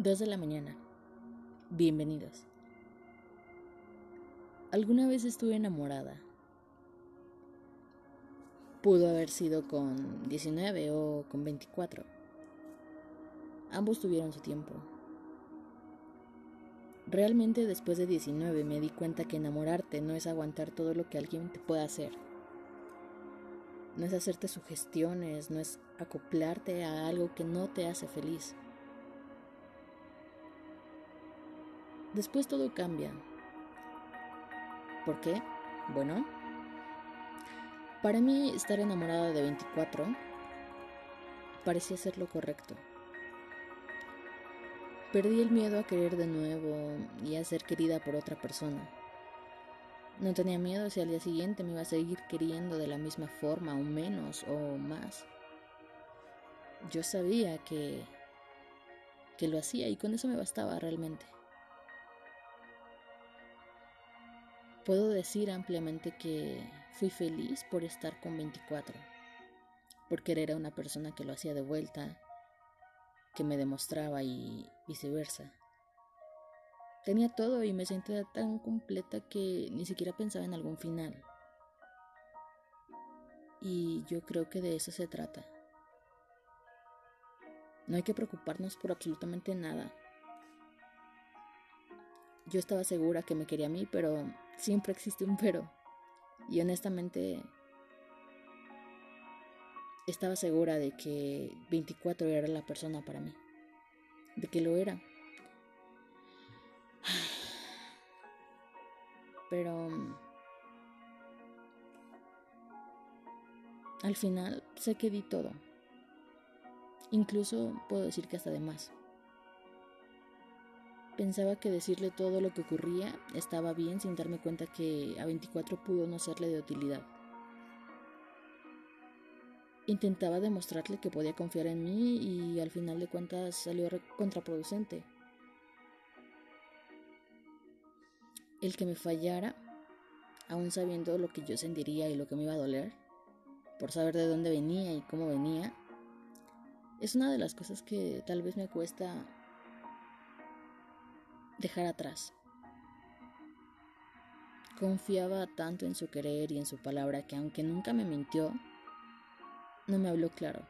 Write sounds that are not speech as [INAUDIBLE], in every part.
2 de la mañana. Bienvenidos. Alguna vez estuve enamorada. Pudo haber sido con 19 o con 24. Ambos tuvieron su tiempo. Realmente después de 19 me di cuenta que enamorarte no es aguantar todo lo que alguien te pueda hacer. No es hacerte sugestiones, no es acoplarte a algo que no te hace feliz. Después todo cambia. ¿Por qué? Bueno, para mí estar enamorada de 24 parecía ser lo correcto. Perdí el miedo a querer de nuevo y a ser querida por otra persona. No tenía miedo si al día siguiente me iba a seguir queriendo de la misma forma o menos o más. Yo sabía que que lo hacía y con eso me bastaba realmente. Puedo decir ampliamente que fui feliz por estar con 24, porque era una persona que lo hacía de vuelta, que me demostraba y viceversa. Tenía todo y me sentía tan completa que ni siquiera pensaba en algún final. Y yo creo que de eso se trata. No hay que preocuparnos por absolutamente nada. Yo estaba segura que me quería a mí, pero siempre existe un pero. Y honestamente estaba segura de que 24 era la persona para mí. De que lo era. [SIGHS] Pero al final sé que di todo. Incluso puedo decir que hasta de más. Pensaba que decirle todo lo que ocurría estaba bien sin darme cuenta que a 24 pudo no serle de utilidad. Intentaba demostrarle que podía confiar en mí y al final de cuentas salió contraproducente. El que me fallara, aún sabiendo lo que yo sentiría y lo que me iba a doler, por saber de dónde venía y cómo venía, es una de las cosas que tal vez me cuesta dejar atrás. Confiaba tanto en su querer y en su palabra que aunque nunca me mintió, no me habló claro.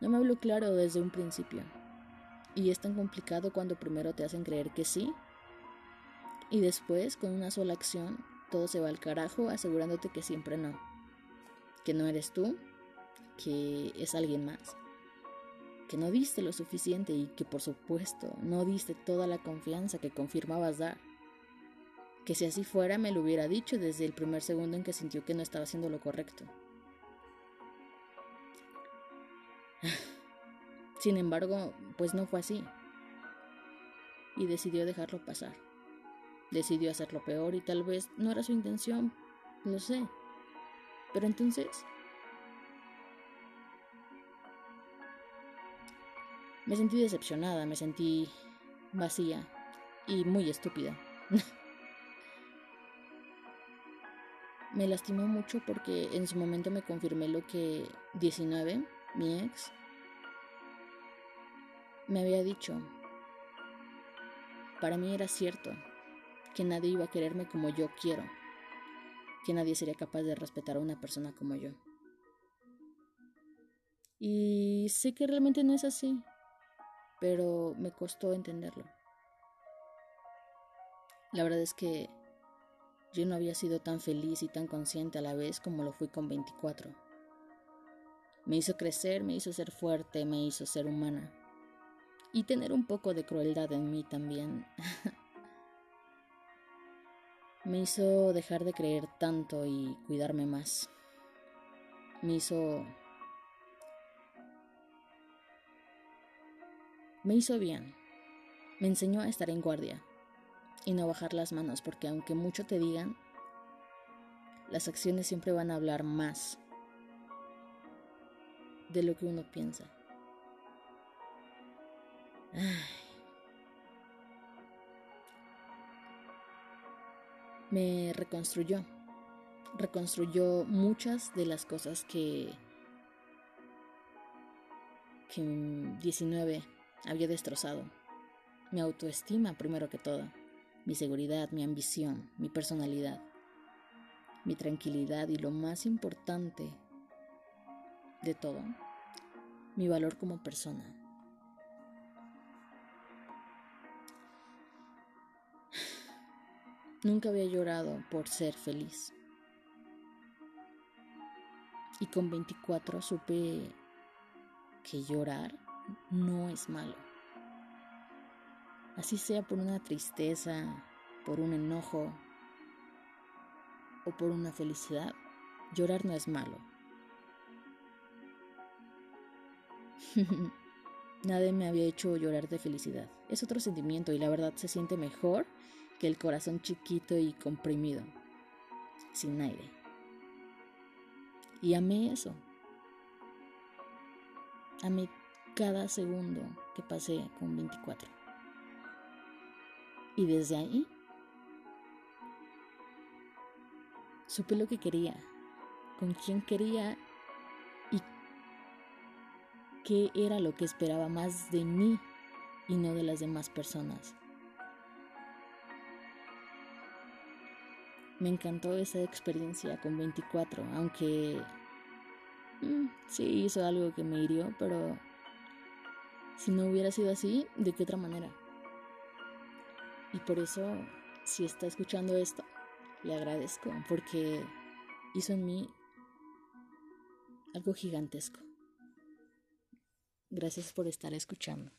No me habló claro desde un principio. Y es tan complicado cuando primero te hacen creer que sí y después con una sola acción todo se va al carajo asegurándote que siempre no. Que no eres tú, que es alguien más que no diste lo suficiente y que por supuesto no diste toda la confianza que confirmabas dar. Que si así fuera me lo hubiera dicho desde el primer segundo en que sintió que no estaba haciendo lo correcto. [SIGHS] Sin embargo, pues no fue así. Y decidió dejarlo pasar. Decidió hacerlo peor y tal vez no era su intención, lo sé. Pero entonces, Me sentí decepcionada, me sentí vacía y muy estúpida. [LAUGHS] me lastimó mucho porque en su momento me confirmé lo que 19, mi ex, me había dicho. Para mí era cierto que nadie iba a quererme como yo quiero, que nadie sería capaz de respetar a una persona como yo. Y sé que realmente no es así pero me costó entenderlo. La verdad es que yo no había sido tan feliz y tan consciente a la vez como lo fui con 24. Me hizo crecer, me hizo ser fuerte, me hizo ser humana. Y tener un poco de crueldad en mí también. [LAUGHS] me hizo dejar de creer tanto y cuidarme más. Me hizo Me hizo bien. Me enseñó a estar en guardia y no bajar las manos porque aunque mucho te digan, las acciones siempre van a hablar más de lo que uno piensa. Me reconstruyó. Reconstruyó muchas de las cosas que que 19 había destrozado. Mi autoestima primero que todo, mi seguridad, mi ambición, mi personalidad, mi tranquilidad y lo más importante de todo, mi valor como persona. [SIGHS] Nunca había llorado por ser feliz. Y con 24 supe que llorar no es malo. Así sea por una tristeza, por un enojo o por una felicidad, llorar no es malo. [LAUGHS] Nadie me había hecho llorar de felicidad. Es otro sentimiento y la verdad se siente mejor que el corazón chiquito y comprimido, sin aire. Y amé eso. Amé cada segundo que pasé con 24. Y desde ahí supe lo que quería, con quién quería y qué era lo que esperaba más de mí y no de las demás personas. Me encantó esa experiencia con 24, aunque mm, sí hizo algo que me hirió, pero si no hubiera sido así, ¿de qué otra manera? Y por eso, si está escuchando esto, le agradezco porque hizo en mí algo gigantesco. Gracias por estar escuchando.